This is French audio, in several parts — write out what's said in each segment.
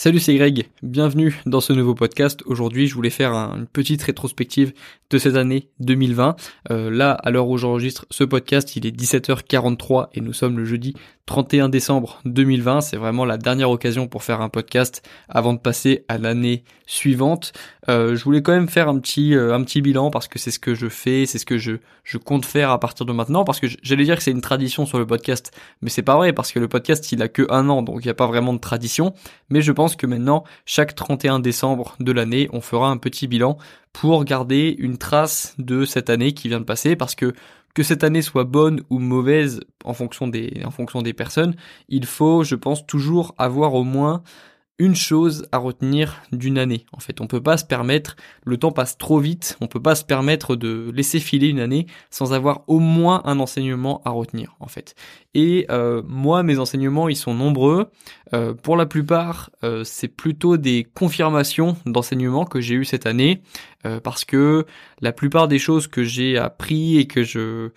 Salut, c'est Greg. Bienvenue dans ce nouveau podcast. Aujourd'hui, je voulais faire une petite rétrospective de cette année 2020. Euh, là, à l'heure où j'enregistre ce podcast, il est 17h43 et nous sommes le jeudi 31 décembre 2020. C'est vraiment la dernière occasion pour faire un podcast avant de passer à l'année suivante. Euh, je voulais quand même faire un petit euh, un petit bilan parce que c'est ce que je fais, c'est ce que je je compte faire à partir de maintenant parce que j'allais dire que c'est une tradition sur le podcast, mais c'est pas vrai parce que le podcast il a que un an donc il n'y a pas vraiment de tradition. Mais je pense que maintenant chaque 31 décembre de l'année on fera un petit bilan pour garder une trace de cette année qui vient de passer parce que que cette année soit bonne ou mauvaise en fonction des en fonction des personnes, il faut je pense toujours avoir au moins une chose à retenir d'une année. En fait, on peut pas se permettre, le temps passe trop vite, on peut pas se permettre de laisser filer une année sans avoir au moins un enseignement à retenir, en fait. Et euh, moi, mes enseignements, ils sont nombreux. Euh, pour la plupart, euh, c'est plutôt des confirmations d'enseignements que j'ai eu cette année, parce que la plupart des choses que j'ai appris et que je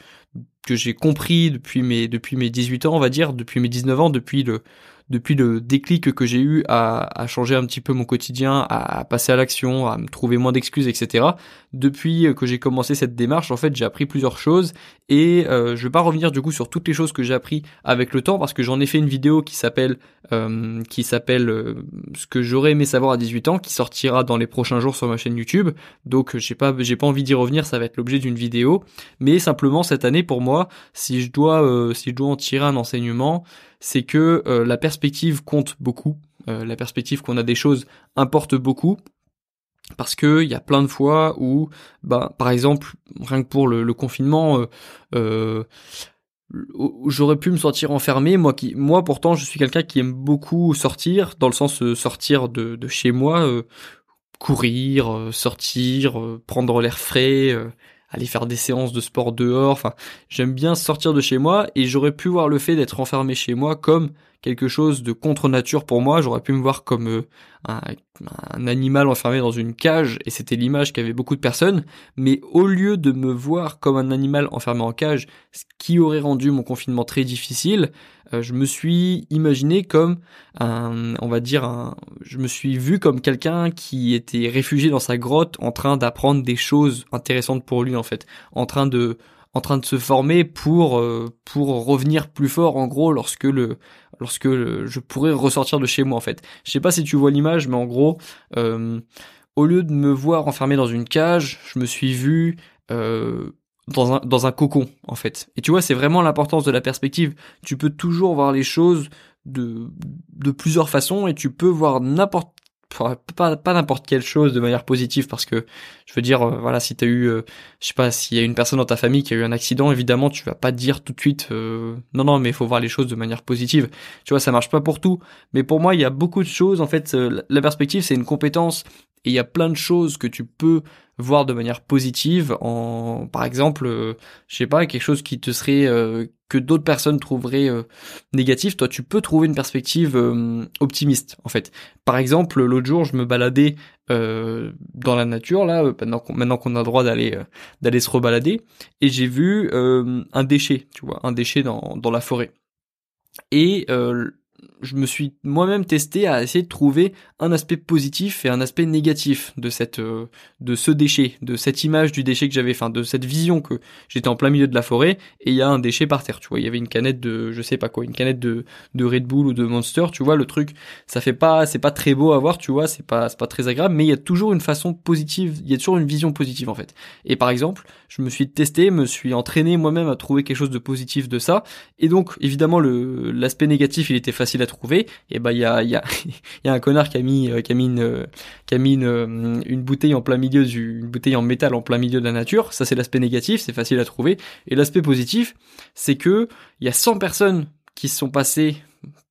que j'ai compris depuis mes depuis mes 18 ans, on va dire, depuis mes 19 ans, depuis le depuis le déclic que j'ai eu à, changer un petit peu mon quotidien, à, passer à l'action, à me trouver moins d'excuses, etc. Depuis que j'ai commencé cette démarche, en fait, j'ai appris plusieurs choses et euh, je vais pas revenir du coup sur toutes les choses que j'ai appris avec le temps parce que j'en ai fait une vidéo qui s'appelle euh, qui s'appelle euh, ce que j'aurais aimé savoir à 18 ans, qui sortira dans les prochains jours sur ma chaîne YouTube. Donc j'ai pas j'ai pas envie d'y revenir, ça va être l'objet d'une vidéo. Mais simplement cette année pour moi, si je dois euh, si je dois en tirer un enseignement, c'est que euh, la perspective compte beaucoup. Euh, la perspective qu'on a des choses importe beaucoup. Parce que il y a plein de fois où, bah, par exemple, rien que pour le, confinement, euh, j'aurais pu me sentir enfermé. Moi, qui, moi, pourtant, je suis quelqu'un qui aime beaucoup sortir, dans le sens sortir de, de chez moi, courir, sortir, prendre l'air frais, aller faire des séances de sport dehors. Enfin, j'aime bien sortir de chez moi et j'aurais pu voir le fait d'être enfermé chez moi comme quelque chose de contre nature pour moi. J'aurais pu me voir comme euh, un, animal enfermé dans une cage et c'était l'image qu'avaient beaucoup de personnes. Mais au lieu de me voir comme un animal enfermé en cage, ce qui aurait rendu mon confinement très difficile, euh, je me suis imaginé comme un, on va dire un, je me suis vu comme quelqu'un qui était réfugié dans sa grotte en train d'apprendre des choses intéressantes pour lui en fait, en train de en train de se former pour euh, pour revenir plus fort en gros lorsque le lorsque je pourrais ressortir de chez moi en fait. Je sais pas si tu vois l'image, mais en gros, euh, au lieu de me voir enfermé dans une cage, je me suis vu euh, dans un dans un cocon en fait. Et tu vois, c'est vraiment l'importance de la perspective. Tu peux toujours voir les choses de de plusieurs façons et tu peux voir n'importe pas, pas n'importe quelle chose de manière positive parce que je veux dire euh, voilà si t'as eu euh, je sais pas s'il y a une personne dans ta famille qui a eu un accident évidemment tu vas pas dire tout de suite euh, non non mais il faut voir les choses de manière positive. Tu vois ça marche pas pour tout. Mais pour moi il y a beaucoup de choses en fait la perspective c'est une compétence et il y a plein de choses que tu peux voir de manière positive en par exemple euh, je sais pas quelque chose qui te serait euh, que d'autres personnes trouveraient euh, négatif toi tu peux trouver une perspective optimiste en fait. Par exemple l'autre jour je me baladais dans la nature là maintenant qu'on maintenant qu'on a le droit d'aller d'aller se rebalader et j'ai vu un déchet tu vois un déchet dans dans la forêt. Et je me suis moi-même testé à essayer de trouver un aspect positif et un aspect négatif de cette euh, de ce déchet, de cette image du déchet que j'avais, enfin de cette vision que j'étais en plein milieu de la forêt et il y a un déchet par terre, tu vois, il y avait une canette de je sais pas quoi, une canette de de Red Bull ou de Monster, tu vois, le truc, ça fait pas c'est pas très beau à voir, tu vois, c'est pas c'est pas très agréable, mais il y a toujours une façon positive, il y a toujours une vision positive en fait. Et par exemple, je me suis testé, me suis entraîné moi-même à trouver quelque chose de positif de ça. Et donc évidemment le l'aspect négatif, il était facile à trouver, et bah il y a y y a un connard qui a mis euh, qui a mis une qui a mis une, euh, une bouteille en plein milieu du une bouteille en métal en plein milieu de la nature. Ça c'est l'aspect négatif, c'est facile à trouver. Et l'aspect positif, c'est que il y a 100 personnes qui se sont passées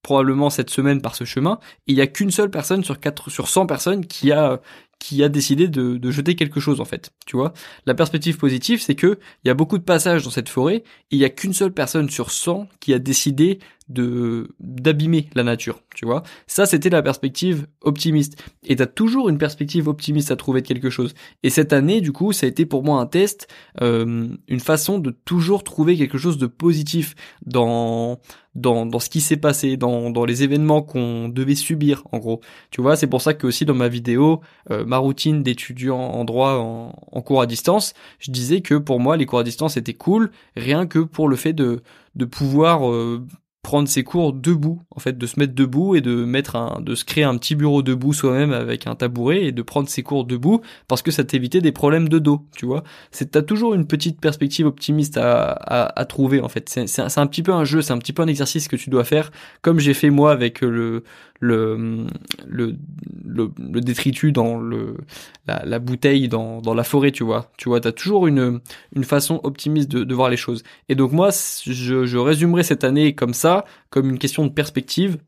probablement cette semaine par ce chemin il y a qu'une seule personne sur 4 sur 100 personnes qui a qui a décidé de, jeter quelque chose en fait. Tu vois, la perspective positive, c'est que il y a beaucoup de passages dans cette forêt, il y a qu'une seule personne sur 100 qui a décidé de d'abîmer la nature, tu vois. Ça, c'était la perspective optimiste. Et t'as toujours une perspective optimiste à trouver de quelque chose. Et cette année, du coup, ça a été pour moi un test, euh, une façon de toujours trouver quelque chose de positif dans dans, dans ce qui s'est passé, dans, dans les événements qu'on devait subir, en gros. Tu vois, c'est pour ça que aussi dans ma vidéo, euh, ma routine d'étudiant en droit en, cours à distance, je disais que pour moi, les cours à distance étaient cool, rien que pour le fait de, de pouvoir euh, prendre ses cours debout, en fait, de se mettre debout et de mettre un, de se créer un petit bureau debout soi-même avec un tabouret et de prendre ses cours debout parce que ça t'évitait des problèmes de dos, tu vois. C'est, t'as toujours une petite perspective optimiste à, à, à trouver, en fait. C'est, c'est, un, petit peu un jeu, c'est un petit peu un exercice que tu dois faire, comme j'ai fait moi avec le, le, le, le, détritus dans le, la, bouteille dans, dans la forêt, tu vois. Tu vois, t'as toujours une, une façon optimiste de, voir les choses. Et donc moi, je, je résumerai cette année comme ça comme une question de perspective.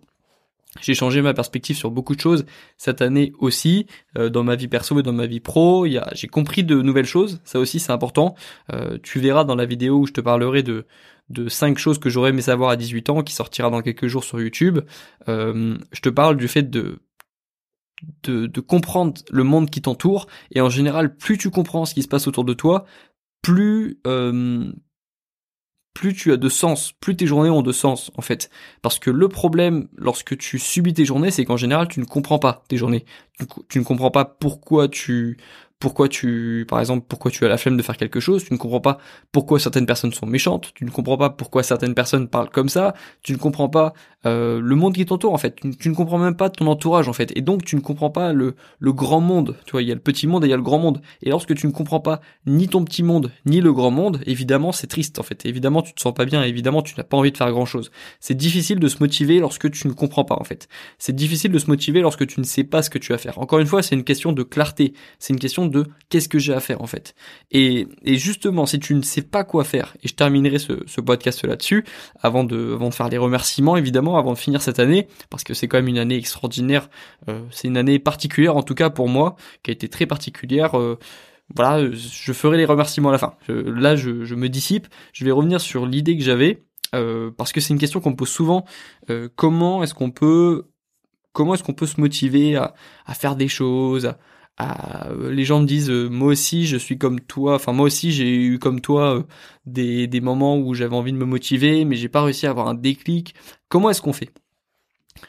J'ai changé ma perspective sur beaucoup de choses cette année aussi, euh, dans ma vie perso et dans ma vie pro. J'ai compris de nouvelles choses, ça aussi c'est important. Euh, tu verras dans la vidéo où je te parlerai de de cinq choses que j'aurais aimé savoir à 18 ans, qui sortira dans quelques jours sur YouTube. Euh, je te parle du fait de de, comprendre le monde qui t'entoure et en général plus tu comprends ce qui se passe autour de toi plus plus tu as de sens, plus tes journées ont de sens en fait. Parce que le problème lorsque tu subis tes journées, c'est qu'en général tu ne comprends pas tes journées. Tu, ne comprends pas pourquoi tu pourquoi tu, par exemple, pourquoi tu as la flemme de faire quelque chose, tu ne comprends pas pourquoi certaines personnes sont méchantes, tu ne comprends pas pourquoi certaines personnes parlent comme ça, tu ne comprends pas euh, le monde qui t'entoure en fait, tu, ne comprends même pas ton entourage en fait, et donc tu ne comprends pas le, le grand monde, tu vois, il y a le petit monde et il y a le grand monde, et lorsque tu ne comprends pas ni ton petit monde, ni le grand monde, évidemment c'est triste en fait, évidemment tu te sens pas bien, évidemment tu n'as pas envie de faire grand chose. C'est difficile de se motiver lorsque tu ne comprends pas en fait. C'est difficile de se motiver lorsque tu ne sais pas ce que tu vas faire. Encore une fois, c'est une question de clarté, c'est une question de qu'est-ce que j'ai à faire en fait. Et, et, justement, si tu ne sais pas quoi faire, et je terminerai ce, ce podcast là-dessus, avant de, avant de faire les remerciements évidemment, avant de finir cette année, parce que c'est quand même une année extraordinaire, euh, c'est une année particulière en tout cas pour moi, qui a été très particulière. Euh, voilà, je ferai les remerciements à la fin. là, je, me dissipe. Je vais revenir sur l'idée que j'avais. Euh, parce que c'est une question qu'on me pose souvent. Comment est-ce qu'on peut, comment est-ce qu'on peut se motiver à, faire des choses, les gens me disent euh, moi aussi je suis comme toi. Enfin moi aussi j'ai eu comme toi euh, des, moments où j'avais envie de me motiver mais j'ai pas réussi à avoir un déclic. Comment est-ce qu'on fait?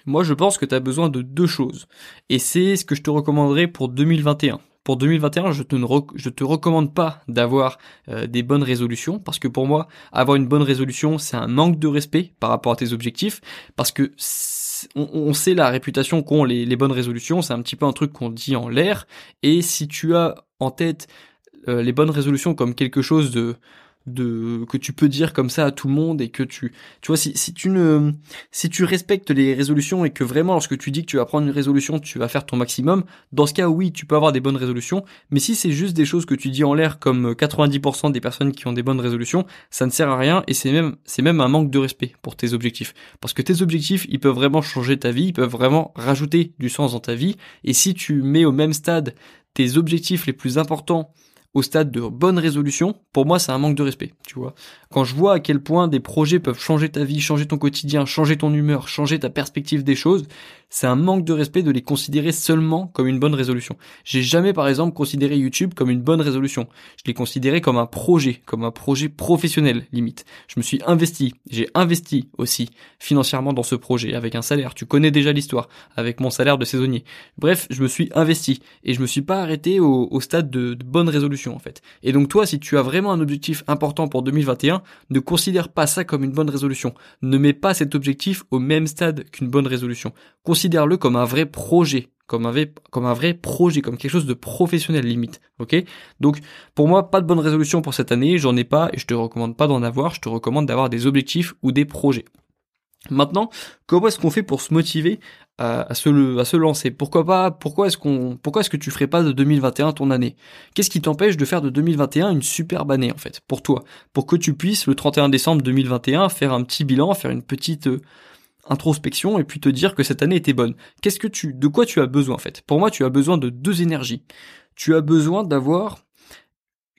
Moi je pense que tu as besoin de deux choses. Et c'est ce que je te recommanderais pour 2021 pour 2021, je te ne te recommande pas d'avoir euh, des bonnes résolutions parce que pour moi, avoir une bonne résolution, c'est un manque de respect par rapport à tes objectifs parce que on, sait la réputation qu'ont les, les bonnes résolutions, c'est un petit peu un truc qu'on dit en l'air, et si tu as en tête euh, les bonnes résolutions comme quelque chose de de que tu peux dire comme ça à tout le monde et que tu tu vois si, si tu ne si tu respectes les résolutions et que vraiment lorsque tu dis que tu vas prendre une résolution tu vas faire ton maximum dans ce cas oui tu peux avoir des bonnes résolutions. Mais si c'est juste des choses que tu dis en l'air comme 90% des personnes qui ont des bonnes résolutions ça ne sert à rien et c'est même c'est même un manque de respect pour tes objectifs. Parce que tes objectifs ils peuvent vraiment changer ta vie ils peuvent vraiment rajouter du sens dans ta vie. Et si tu mets au même stade tes objectifs les plus importants au stade de bonne résolution, pour moi c'est un manque de respect, tu vois. Quand je vois à quel point des projets peuvent changer ta vie, changer ton quotidien, changer ton humeur, changer ta perspective des choses, c'est un manque de respect de les considérer seulement comme une bonne résolution. J'ai jamais par exemple considéré YouTube comme une bonne résolution. Je l'ai considéré comme un projet, comme un projet professionnel limite. Je me suis investi, j'ai investi aussi financièrement dans ce projet avec un salaire. Tu connais déjà l'histoire avec mon salaire de saisonnier. Bref, je me suis investi et je me suis pas arrêté au, stade de, bonne résolution en fait. Et donc toi, si tu as vraiment un objectif important pour 2021, ne considère pas ça comme une bonne résolution. Ne mets pas cet objectif au même stade qu'une bonne résolution considère-le comme un vrai projet, comme un, vrai, projet, comme quelque chose de professionnel limite. Ok? Donc pour moi, pas de bonne résolution pour cette année, j'en ai pas et je te recommande pas d'en avoir, je te recommande d'avoir des objectifs ou des projets. Maintenant, comment est-ce qu'on fait pour se motiver à, se, à se lancer? Pourquoi pas Pourquoi est-ce qu'on Pourquoi est-ce que tu ferais pas de 2021 ton année? Qu'est-ce qui t'empêche de faire de 2021 une superbe année en fait pour toi, pour que tu puisses le 31 décembre 2021 faire un petit bilan, faire une petite euh, introspection et puis te dire que cette année était bonne. Qu'est-ce que tu, de quoi tu as besoin en fait? Pour moi, tu as besoin de deux énergies. Tu as besoin d'avoir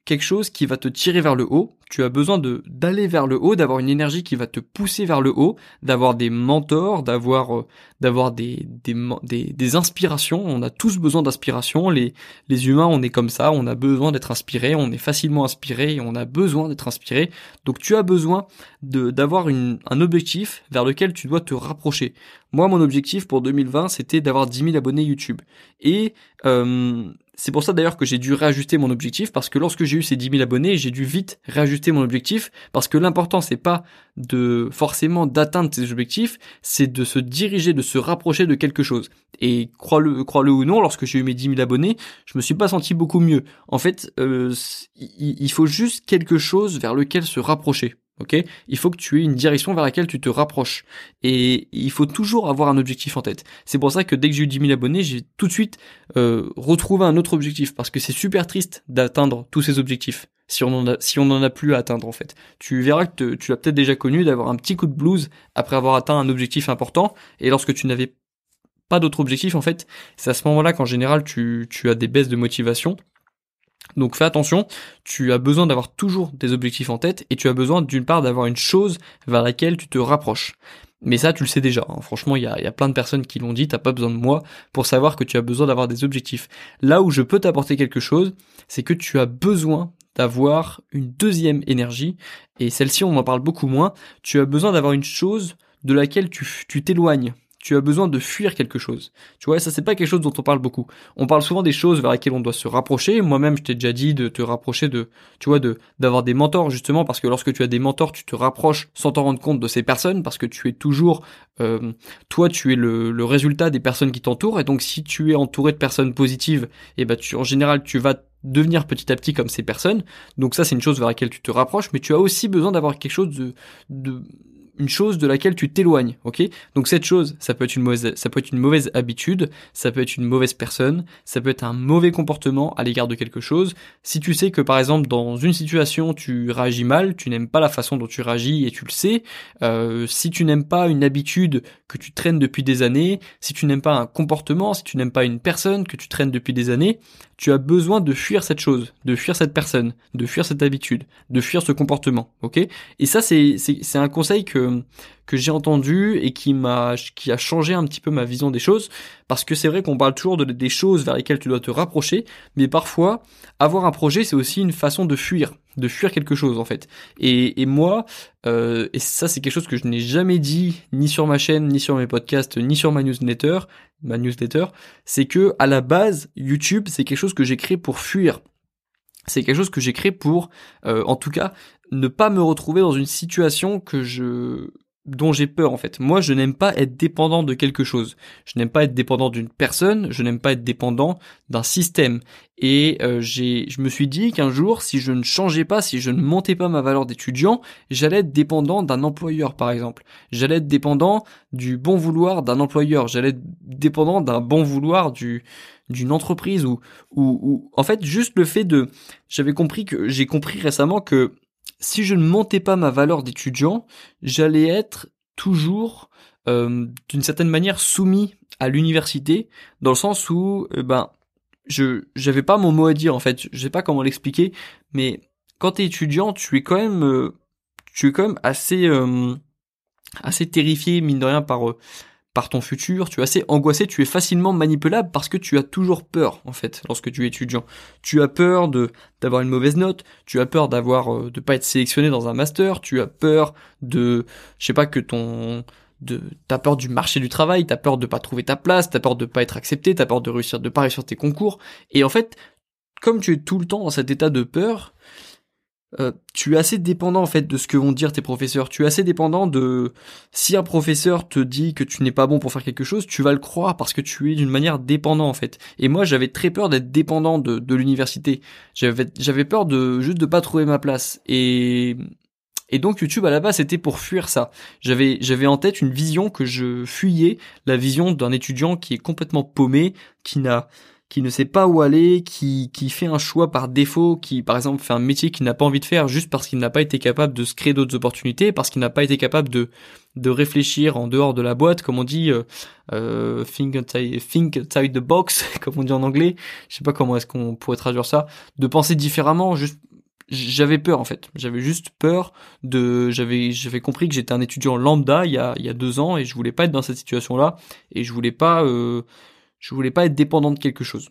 quelque chose qui va te tirer vers le haut. Tu as besoin de d'aller vers le haut, d'avoir une énergie qui va te pousser vers le haut, d'avoir des mentors, d'avoir euh, d'avoir des, des, des inspirations. On a tous besoin d'inspiration. Les les humains, on est comme ça. On a besoin d'être inspiré. On est facilement inspiré et on a besoin d'être inspiré. Donc tu as besoin de d'avoir un objectif vers lequel tu dois te rapprocher. Moi, mon objectif pour 2020, c'était d'avoir 10 000 abonnés YouTube. Et euh, c'est pour ça d'ailleurs que j'ai dû réajuster mon objectif parce que lorsque j'ai eu ces 10 000 abonnés, j'ai dû vite réajuster mon objectif parce que l'important c'est pas de forcément d'atteindre ces objectifs, c'est de se diriger, de se rapprocher de quelque chose. Et crois-le, crois-le ou non, lorsque j'ai eu mes 10 000 abonnés, je me suis pas senti beaucoup mieux. En fait, euh, il faut juste quelque chose vers lequel se rapprocher. Ok, il faut que tu aies une direction vers laquelle tu te rapproches. Et il faut toujours avoir un objectif en tête. C'est pour ça que dès que j'ai eu 10 000 abonnés, j'ai tout de suite euh, retrouvé un autre objectif. Parce que c'est super triste d'atteindre tous ces objectifs. Si on en a, si a plus à atteindre en fait. Tu verras que tu l'as peut-être déjà connu d'avoir un petit coup de blues après avoir atteint un objectif important. Et lorsque tu n'avais pas d'autre objectif en fait, c'est à ce moment-là qu'en général tu, tu as des baisses de motivation donc fais attention, tu as besoin d'avoir toujours des objectifs en tête et tu as besoin d'une part d'avoir une chose vers laquelle tu te rapproches. Mais ça, tu le sais déjà. Hein. Franchement, il y a, plein de personnes qui l'ont dit. T'as pas besoin de moi pour savoir que tu as besoin d'avoir des objectifs. Là où je peux t'apporter quelque chose, c'est que tu as besoin d'avoir une deuxième énergie. Et celle-ci, on en parle beaucoup moins. Tu as besoin d'avoir une chose de laquelle tu t'éloignes as besoin de fuir quelque chose. Tu vois, ça c'est pas quelque chose dont on parle beaucoup. On parle souvent des choses vers lesquelles on doit se rapprocher. Moi-même, je t'ai déjà dit de te rapprocher de, tu vois, d'avoir des mentors justement parce que lorsque tu as des mentors, tu te rapproches sans t'en rendre compte de ces personnes parce que tu es toujours, euh, toi, tu es le, le résultat des personnes qui t'entourent et donc si tu es entouré de personnes positives, et eh ben tu en général tu vas devenir petit à petit comme ces personnes. Donc ça c'est une chose vers laquelle tu te rapproches, mais tu as aussi besoin d'avoir quelque chose de, de une chose de laquelle tu t'éloignes, ok? Donc cette chose, ça peut être une mauvaise, ça peut être une mauvaise habitude, ça peut être une mauvaise personne, ça peut être un mauvais comportement à l'égard de quelque chose. Si tu sais que par exemple dans une situation tu réagis mal, tu n'aimes pas la façon dont tu réagis et tu le sais. Euh, si tu n'aimes pas une habitude que tu traînes depuis des années, si tu n'aimes pas un comportement, si tu n'aimes pas une personne que tu traînes depuis des années, tu as besoin de fuir cette chose, de fuir cette personne, de fuir cette habitude, de fuir ce comportement, ok? Et ça, c'est c'est un conseil que que j'ai entendu et qui m'a qui a changé un petit peu ma vision des choses, parce que c'est vrai qu'on parle toujours de, des choses vers lesquelles tu dois te rapprocher, mais parfois avoir un projet, c'est aussi une façon de fuir, de fuir quelque chose en fait. Et, et moi, euh, et ça c'est quelque chose que je n'ai jamais dit ni sur ma chaîne, ni sur mes podcasts, ni sur ma newsletter, ma newsletter, c'est que à la base YouTube c'est quelque chose que j'ai créé pour fuir. C'est quelque chose que j'ai créé pour, euh, en tout cas, ne pas me retrouver dans une situation que je dont j'ai peur en fait. Moi, je n'aime pas être dépendant de quelque chose. Je n'aime pas être dépendant d'une personne. Je n'aime pas être dépendant d'un système. Et euh, j'ai, je me suis dit qu'un jour, si je ne changeais pas, si je ne montais pas ma valeur d'étudiant, j'allais être dépendant d'un employeur, par exemple. J'allais être dépendant du bon vouloir d'un employeur. J'allais être dépendant d'un bon vouloir du d'une entreprise ou, ou, ou en fait juste le fait de j'avais compris que j'ai compris récemment que si je ne montais pas ma valeur d'étudiant, j'allais être toujours euh, d'une certaine manière soumis à l'université, dans le sens où euh, ben je j'avais pas mon mot à dire en fait, je sais pas comment l'expliquer, mais quand t'es étudiant, tu es quand euh, tu es quand même assez assez terrifié mine de rien par par ton futur, tu es assez angoissé, tu es facilement manipulable parce que tu as toujours peur en fait lorsque tu es étudiant. Tu as peur de d'avoir une mauvaise note, tu as peur d'avoir euh, de pas être sélectionné dans un master, tu as peur de je sais pas que ton de t'as peur du marché du travail, t'as peur de pas trouver ta place, t'as peur de pas être accepté, t'as peur de réussir de pas réussir tes concours et en fait comme tu es tout le temps dans cet état de peur, euh, tu es assez dépendant en fait de ce que vont dire tes professeurs. Tu es assez dépendant de si un professeur te dit que tu n'es pas bon pour faire quelque chose, tu vas le croire parce que tu es d'une manière dépendant en fait. Et moi j'avais très peur d'être dépendant de, de l'université. J'avais j'avais peur de juste de pas trouver ma place. Et et donc YouTube à la base c'était pour fuir ça. J'avais j'avais en tête une vision que je fuyais, la vision d'un étudiant qui est complètement paumé, qui n'a qui ne sait pas où aller, qui, qui fait un choix par défaut, qui par exemple fait un métier qu'il n'a pas envie de faire juste parce qu'il n'a pas été capable de se créer d'autres opportunités, parce qu'il n'a pas été capable de, de réfléchir en dehors de la boîte, comme on dit, euh, euh think, outside, the box, comme on dit en anglais. Je sais pas comment est-ce qu'on pourrait traduire ça, de penser différemment, juste j'avais peur en fait. J'avais juste peur de, j'avais, j'avais compris que j'étais un étudiant lambda il y a, il y a deux ans et je voulais pas être dans cette situation-là et je voulais pas, euh, je voulais pas être dépendant de quelque chose.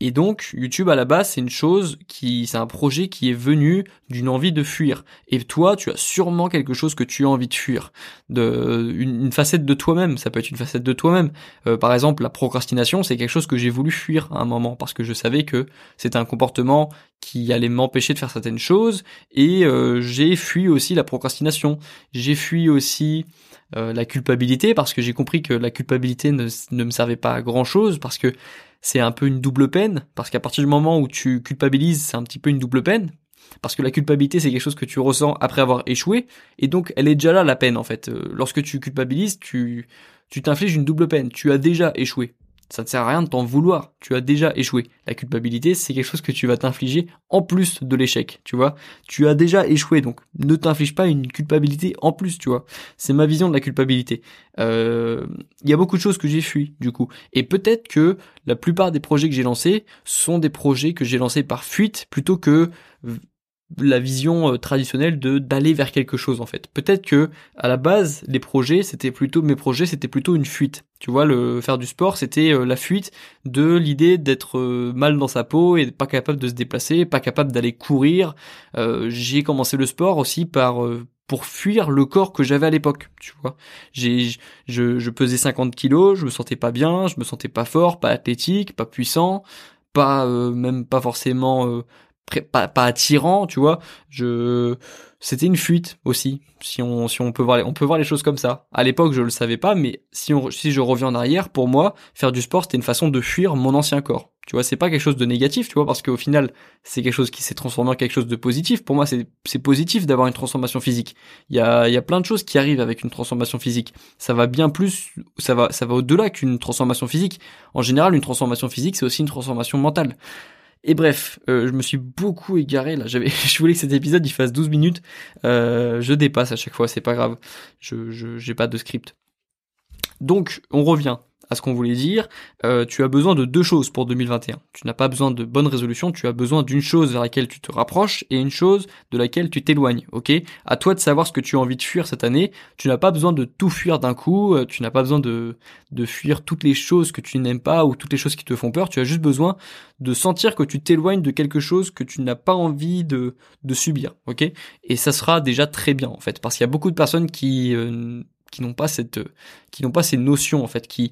Et donc, YouTube à la base, c'est une chose qui, c'est un projet qui est venu d'une envie de fuir. Et toi, tu as sûrement quelque chose que tu as envie de fuir, de une, facette de toi-même. Ça peut être une facette de toi-même. Euh, par exemple, la procrastination, c'est quelque chose que j'ai voulu fuir à un moment parce que je savais que c'était un comportement qui allait m'empêcher de faire certaines choses. Et euh, j'ai fui aussi la procrastination. J'ai fui aussi euh, la culpabilité parce que j'ai compris que la culpabilité ne, ne me servait pas à grand chose parce que c'est un peu une double peine, parce qu'à partir du moment où tu culpabilises, c'est un petit peu une double peine, parce que la culpabilité c'est quelque chose que tu ressens après avoir échoué, et donc elle est déjà là la peine en fait. Euh, lorsque tu culpabilises, tu tu t'infliges une double peine, tu as déjà échoué ça ne sert à rien de t'en vouloir. Tu as déjà échoué. La culpabilité, c'est quelque chose que tu vas t'infliger en plus de l'échec, tu vois. Tu as déjà échoué, donc ne t'inflige pas une culpabilité en plus, tu vois. C'est ma vision de la culpabilité. Euh, il y a beaucoup de choses que j'ai fui, du coup. Et peut-être que la plupart des projets que j'ai lancés sont des projets que j'ai lancés par fuite plutôt que la vision euh, traditionnelle de d'aller vers quelque chose en fait. Peut-être que à la base les projets c'était plutôt mes projets c'était plutôt une fuite. Tu vois le faire du sport c'était euh, la fuite de l'idée d'être euh, mal dans sa peau et pas capable de se déplacer, pas capable d'aller courir. j'ai commencé le sport aussi par pour fuir le corps que j'avais à l'époque, tu vois. J'ai, je, je pesais 50 kilos, je me sentais pas bien, je me sentais pas fort, pas athlétique, pas puissant, pas même pas forcément pas, pas attirant, tu vois. Je, c'était une fuite aussi. Si on, si on peut voir, on peut voir les choses comme ça. À l'époque, je le savais pas, mais si on, si je reviens en arrière, pour moi, faire du sport, c'était une façon de fuir mon ancien corps. Tu vois, c'est pas quelque chose de négatif, tu vois, parce qu'au final, c'est quelque chose qui s'est transformé en quelque chose de positif. Pour moi, c'est, c'est positif d'avoir une transformation physique. Il y a, il y a plein de choses qui arrivent avec une transformation physique. Ça va bien plus, ça va, ça va au-delà qu'une transformation physique. En général, une transformation physique, c'est aussi une transformation mentale. Et bref, euh, je me suis beaucoup égaré là. J'avais, je voulais que cet épisode il fasse 12 minutes. Euh, je dépasse à chaque fois, c'est pas grave. Je, je, j'ai pas de script. Donc, on revient à ce qu'on voulait dire, euh, tu as besoin de deux choses pour 2021. Tu n'as pas besoin de bonnes résolutions, tu as besoin d'une chose vers laquelle tu te rapproches et une chose de laquelle tu t'éloignes, ok? À toi de savoir ce que tu as envie de fuir cette année. Tu n'as pas besoin de tout fuir d'un coup, euh, tu n'as pas besoin de, de fuir toutes les choses que tu n'aimes pas ou toutes les choses qui te font peur, tu as juste besoin de sentir que tu t'éloignes de quelque chose que tu n'as pas envie de, de subir, ok? Et ça sera déjà très bien en fait, parce qu'il y a beaucoup de personnes qui... Euh, qui n'ont pas cette qui n'ont pas ces notions en fait qui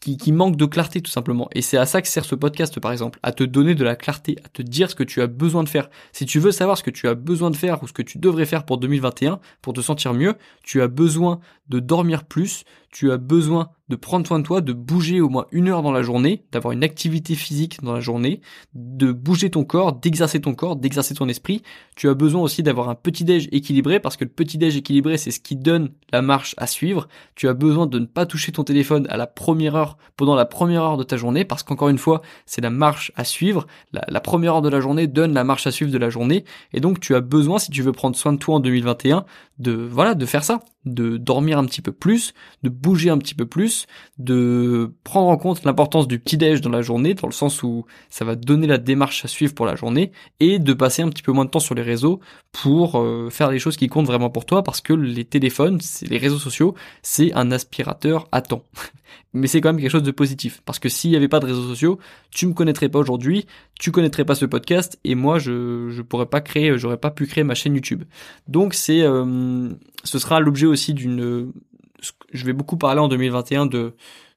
qui, qui manquent de clarté tout simplement et c'est à ça que sert ce podcast par exemple à te donner de la clarté à te dire ce que tu as besoin de faire si tu veux savoir ce que tu as besoin de faire ou ce que tu devrais faire pour 2021 pour te sentir mieux tu as besoin de dormir plus tu as besoin de prendre soin de toi, de bouger au moins une heure dans la journée, d'avoir une activité physique dans la journée, de bouger ton corps, d'exercer ton corps, d'exercer ton esprit. Tu as besoin aussi d'avoir un petit déj équilibré parce que le petit déj équilibré, c'est ce qui donne la marche à suivre. Tu as besoin de ne pas toucher ton téléphone à la première heure, pendant la première heure de ta journée parce qu'encore une fois, c'est la marche à suivre. La, première heure de la journée donne la marche à suivre de la journée et donc tu as besoin, si tu veux prendre soin de toi en 2021, de, voilà, de faire ça de dormir un petit peu plus, de bouger un petit peu plus, de prendre en compte l'importance du petit-déj dans la journée, dans le sens où ça va donner la démarche à suivre pour la journée, et de passer un petit peu moins de temps sur les réseaux pour euh, faire les choses qui comptent vraiment pour toi, parce que les téléphones, les réseaux sociaux, c'est un aspirateur à temps. Mais c'est quand même quelque chose de positif, parce que s'il n'y avait pas de réseaux sociaux, tu me connaîtrais pas aujourd'hui, tu connaîtrais pas ce podcast, et moi je je pourrais pas créer, j'aurais pas pu créer ma chaîne YouTube. Donc c'est euh, ce sera l'objet aussi d'une je vais beaucoup parler en 2021 de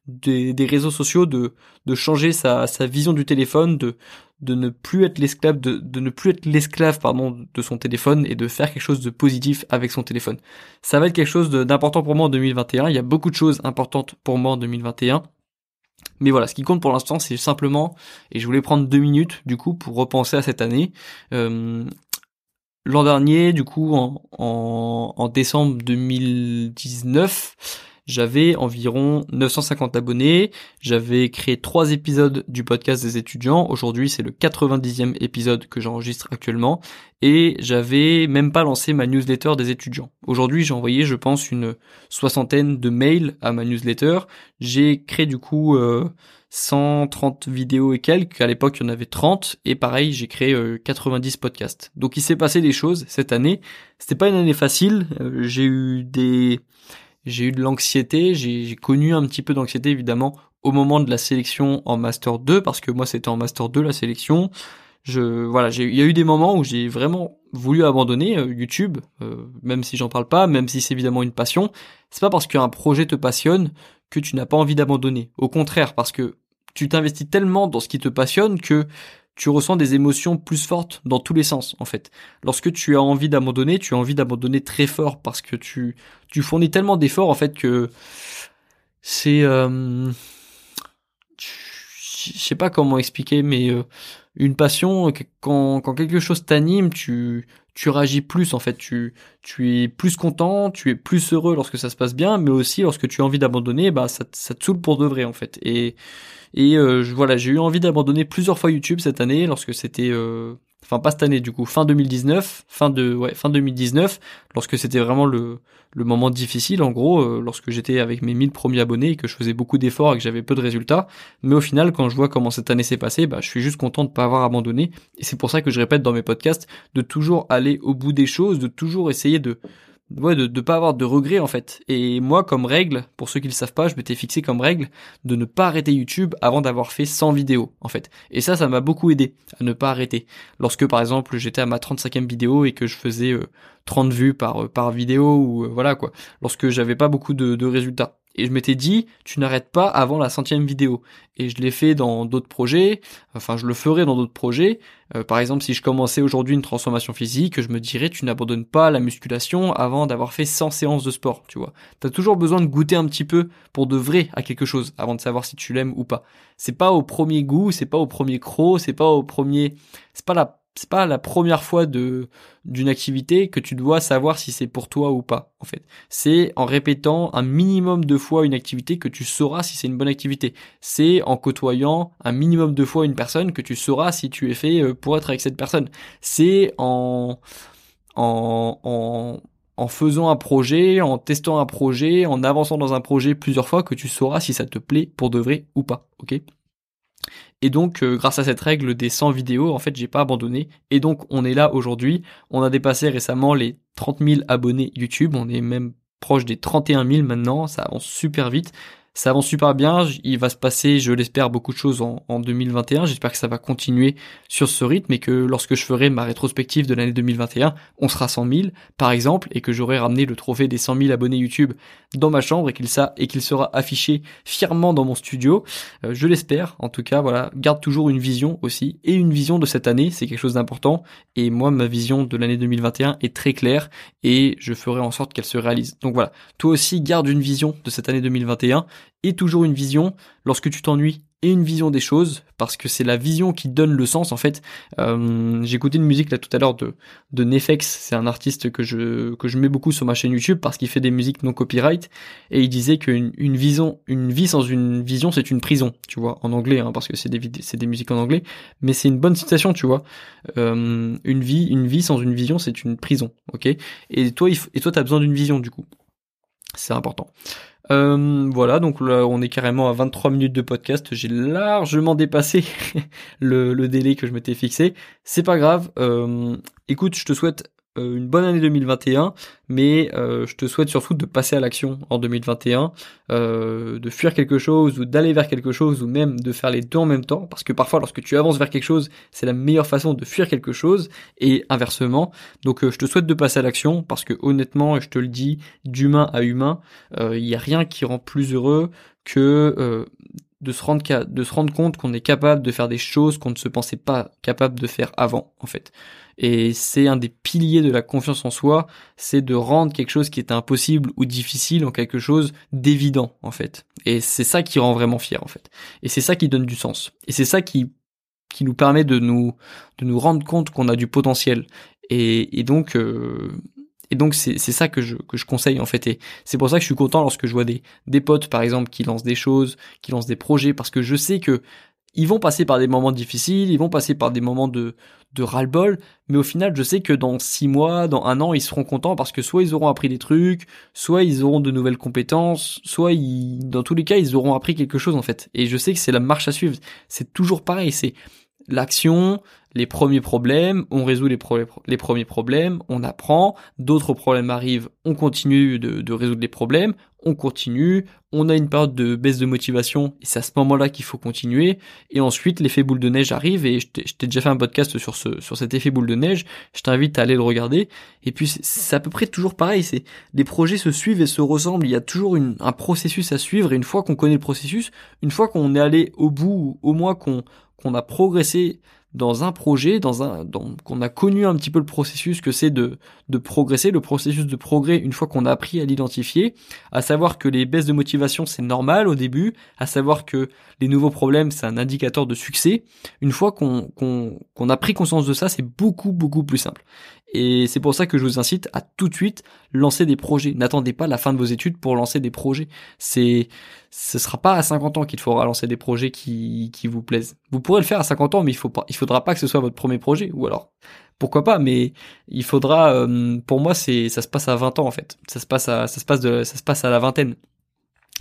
des, des réseaux sociaux, de, de changer sa, sa vision du téléphone, de, de ne plus être l'esclave de, de ne plus être l'esclave pardon de son téléphone et de faire quelque chose de positif avec son téléphone. Ça va être quelque chose d'important pour moi en 2021. Il y a beaucoup de choses importantes pour moi en 2021. Mais voilà, ce qui compte pour l'instant, c'est simplement, et je voulais prendre deux minutes du coup pour repenser à cette année. Euh, L'an dernier, du coup, en, en, en décembre 2019, j'avais environ 950 abonnés, j'avais créé trois épisodes du podcast des étudiants, aujourd'hui c'est le 90e épisode que j'enregistre actuellement, et j'avais même pas lancé ma newsletter des étudiants. Aujourd'hui j'ai envoyé je pense une soixantaine de mails à ma newsletter, j'ai créé du coup... Euh, 130 vidéos et quelques. À l'époque, il y en avait 30. Et pareil, j'ai créé 90 euh, podcasts. Donc il s'est passé des choses cette année. C'était pas une année facile. Euh, j'ai eu des, j'ai eu de l'anxiété. J'ai connu un petit peu d'anxiété évidemment au moment de la sélection en master 2 parce que moi c'était en master 2 la sélection. Voilà, il y a eu des moments où j'ai vraiment voulu abandonner euh, YouTube, même si j'en parle pas, même si c'est évidemment une passion. C'est pas parce qu'un projet te passionne que tu n'as pas envie d'abandonner. Au contraire, parce que tu t'investis tellement dans ce qui te passionne que tu ressens des émotions plus fortes dans tous les sens en fait. Lorsque tu as envie d'abandonner, tu as envie d'abandonner très fort parce que tu tu fournis tellement d'efforts en fait que c'est euh, je sais pas comment expliquer mais euh, une passion quand quand quelque chose t'anime, tu tu réagis plus en fait, tu tu es plus content, tu es plus heureux lorsque ça se passe bien, mais aussi lorsque tu as envie d'abandonner, bah ça ça te saoule pour de vrai en fait. Et et euh, voilà, j'ai eu envie d'abandonner plusieurs fois YouTube cette année lorsque c'était euh, enfin pas cette année du coup, fin 2019, fin de ouais, fin 2019 lorsque c'était vraiment le le moment difficile en gros euh, lorsque j'étais avec mes 1000 premiers abonnés et que je faisais beaucoup d'efforts et que j'avais peu de résultats, mais au final quand je vois comment cette année s'est passée, bah je suis juste content de pas avoir abandonné. Et c'est pour ça que je répète dans mes podcasts de toujours aller au bout des choses, de toujours essayer de ouais, de ne pas avoir de regrets en fait. Et moi, comme règle, pour ceux qui le savent pas, je m'étais fixé comme règle de ne pas arrêter YouTube avant d'avoir fait 100 vidéos en fait. Et ça, ça m'a beaucoup aidé à ne pas arrêter. Lorsque par exemple j'étais à ma 35e vidéo et que je faisais 30 euh, vues par euh, par vidéo ou euh, voilà quoi. Lorsque j'avais pas beaucoup de, de résultats et je m'étais dit tu n'arrêtes pas avant la centième vidéo. Et je l'ai fait dans d'autres projets enfin je le ferai dans d'autres projets. Euh, par exemple si je commençais aujourd'hui une transformation physique je me dirais tu n'abandonnes pas la musculation avant d'avoir fait 100 séances de sport tu vois. T'as toujours besoin de goûter un petit peu pour de vrai à quelque chose avant de savoir si tu l'aimes ou pas. C'est pas au premier goût c'est pas au premier croc c'est pas au premier c'est pas la c'est pas la première fois de d'une activité que tu dois savoir si c'est pour toi ou pas en fait. C'est en répétant un minimum de fois une activité que tu sauras si c'est une bonne activité. C'est en côtoyant un minimum de fois une personne que tu sauras si tu es fait euh, pour être avec cette personne. C'est en en, en en faisant un projet, en testant un projet, en avançant dans un projet plusieurs fois que tu sauras si ça te plaît pour de vrai ou pas, ok? Et donc, euh, grâce à cette règle des 100 vidéos, en fait, j'ai pas abandonné. Et donc, on est là aujourd'hui. On a dépassé récemment les 30 000 abonnés YouTube. On est même proche des 31 000 maintenant. Ça avance super vite ça avance super bien. Il va se passer, je l'espère, beaucoup de choses en, en 2021. J'espère que ça va continuer sur ce rythme et que lorsque je ferai ma rétrospective de l'année 2021, on sera 100 000, par exemple, et que j'aurai ramené le trophée des 100 000 abonnés YouTube dans ma chambre et qu'il ça et qu'il sera affiché fièrement dans mon studio. Euh, je l'espère. En tout cas, voilà, garde toujours une vision aussi et une vision de cette année. C'est quelque chose d'important. Et moi, ma vision de l'année 2021 est très claire et je ferai en sorte qu'elle se réalise. Donc voilà, toi aussi garde une vision de cette année 2021 et toujours une vision lorsque tu t'ennuies et une vision des choses parce que c'est la vision qui donne le sens en fait. Euh, j'ai une musique là tout à l'heure de de Nefex, c'est un artiste que je que je mets beaucoup sur ma chaîne YouTube parce qu'il fait des musiques non copyright et il disait qu'une une vision une vie sans une vision c'est une prison, tu vois, en anglais hein, parce que c'est des c'est des musiques en anglais, mais c'est une bonne citation, tu vois. Euh, une vie une vie sans une vision c'est une prison, ok? Et toi il et toi t'as besoin d'une vision du coup. C'est important. Euh, voilà, donc là, on est carrément à 23 minutes de podcast. J'ai largement dépassé le, délai que je m'étais fixé. C'est pas grave. Euh, écoute, je te souhaite une bonne année 2021, mais euh, je te souhaite surtout de passer à l'action en 2021, euh, de fuir quelque chose ou d'aller vers quelque chose ou même de faire les deux en même temps, parce que parfois lorsque tu avances vers quelque chose, c'est la meilleure façon de fuir quelque chose et inversement. Donc je te souhaite de passer à l'action parce que honnêtement, je te le dis, d'humain à humain, il n'y a rien qui rend plus heureux que de se rendre de se rendre compte qu'on est capable de faire des choses qu'on ne se pensait pas capable de faire avant en fait. Et c'est un des piliers de la confiance en soi, c'est de rendre quelque chose qui est impossible ou difficile en quelque chose d'évident en fait. Et c'est ça qui rend vraiment fier en fait. Et c'est ça qui donne du sens. Et c'est ça qui qui nous permet de nous de nous rendre compte qu'on a du potentiel. Et, et donc euh, Et donc c'est ça que je, que je conseille en fait. Et c'est pour ça que je suis content lorsque je vois des, des potes par exemple qui lancent des choses, qui lancent des projets, parce que je sais que ils vont passer par des moments difficiles, ils vont passer par des moments de, de ras-le-bol, mais au final, je sais que dans six mois, dans un an, ils seront contents parce que soit ils auront appris des trucs, soit ils auront de nouvelles compétences, soit ils, dans tous les cas, ils auront appris quelque chose en fait. Et je sais que c'est la marche à suivre. C'est toujours pareil, c'est l'action, les premiers problèmes, on résout les, les premiers problèmes, on apprend, d'autres problèmes arrivent, on continue de, de, résoudre les problèmes, on continue, on a une période de baisse de motivation, et c'est à ce moment-là qu'il faut continuer, et ensuite l'effet boule de neige arrive, et je t'ai déjà fait un podcast sur, ce, sur cet effet boule de neige, je t'invite à aller le regarder, et puis c'est à peu près toujours pareil, c'est les projets se suivent et se ressemblent, il y a toujours un processus à suivre, et une fois qu'on connaît le processus, une fois qu'on est allé au bout, au moins qu'on qu'on a progressé dans un projet, dans un, qu'on a connu un petit peu le processus que c'est de, de progresser, le processus de progrès une fois qu'on a appris à l'identifier, à savoir que les baisses de motivation c'est normal au début, à savoir que les nouveaux problèmes c'est un indicateur de succès. Une fois qu'on qu'on qu'on a pris conscience de ça, c'est beaucoup beaucoup plus simple. Et c'est pour ça que je vous incite à tout de suite lancer des projets. N'attendez pas la fin de vos études pour lancer des projets. C'est, ce sera pas à 50 ans qu'il faudra lancer des projets qui, qui vous plaisent. Vous pourrez le faire à 50 ans, mais il faut pas, il faudra pas que ce soit votre premier projet. Ou alors, pourquoi pas, mais il faudra, euh, pour moi, c'est, ça se passe à 20 ans, en fait. Ça se passe à, ça se passe de, ça se passe à la vingtaine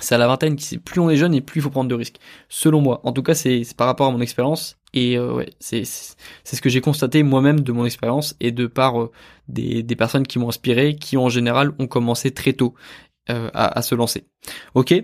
c'est à la vingtaine qui plus on est jeune et plus il faut prendre de risques. Selon moi. En tout cas, c'est par rapport à mon expérience. Et euh, ouais, c'est c'est ce que j'ai constaté moi-même de mon expérience et de par euh, des, des personnes qui m'ont inspiré, qui en général ont commencé très tôt euh, à, à, se lancer. Ok,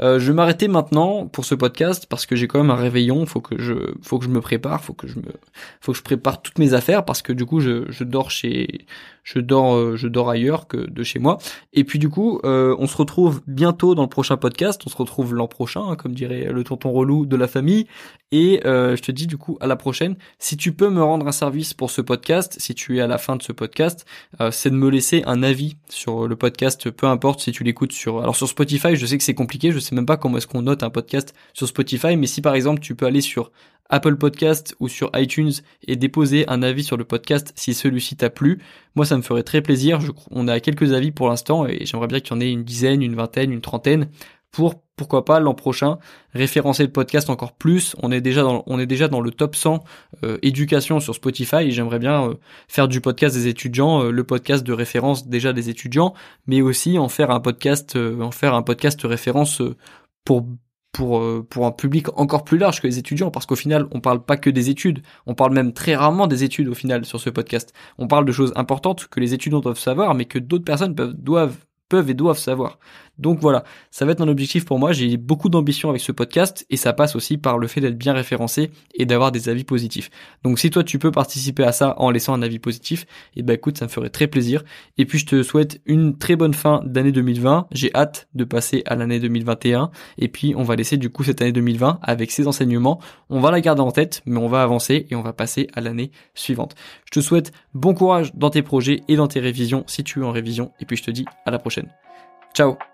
euh, je vais m'arrêter maintenant pour ce podcast parce que j'ai quand même un réveillon. Faut que je, faut que je me prépare, faut que je me, faut que je prépare toutes mes affaires parce que du coup je, je dors chez, je dors, euh, je dors ailleurs que de chez moi. Et puis du coup, euh, on se retrouve bientôt dans le prochain podcast. On se retrouve l'an prochain, hein, comme dirait le tonton relou de la famille. Et je te dis du coup à la prochaine. Si tu peux me rendre un service pour ce podcast, si tu es à la fin de ce podcast, c'est de me laisser un avis sur le podcast, peu importe si tu l'écoutes alors sur Spotify je sais que c'est compliqué, je sais même pas comment est-ce qu'on note un podcast sur Spotify, mais si par exemple tu peux aller sur Apple Podcast ou sur iTunes et déposer un avis sur le podcast si celui-ci t'a plu, moi ça me ferait très plaisir. on a quelques avis pour l'instant et j'aimerais bien qu'il y en ait une dizaine, une vingtaine, une trentaine pour pourquoi pas l'an prochain référencer le podcast encore plus. On est déjà dans on est déjà dans le top 100 euh, éducation sur Spotify j'aimerais bien euh, faire du podcast des étudiants, euh, le podcast de référence déjà des étudiants, mais aussi en faire un podcast en faire un podcast référence pour pour pour un public encore plus large que les étudiants parce qu'au final on parle pas que des études, on parle même très rarement des études au final sur ce podcast. On parle de choses importantes que les étudiants doivent savoir mais que d'autres personnes peuvent doivent peuvent et doivent savoir. Donc voilà, ça va être un objectif pour moi. J'ai beaucoup d'ambition avec ce podcast et ça passe aussi par le fait d'être bien référencé et d'avoir des avis positifs. Donc si toi tu peux participer à ça en laissant un avis positif, et eh ben écoute, ça me ferait très plaisir. Et puis je te souhaite une très bonne fin d'année 2020. J'ai hâte de passer à l'année 2021 et puis on va laisser du coup cette année 2020 avec ses enseignements. On va la garder en tête, mais on va avancer et on va passer à l'année suivante. Je te souhaite bon courage dans tes projets et dans tes révisions si tu es en révision et puis je te dis à la prochaine. Ciao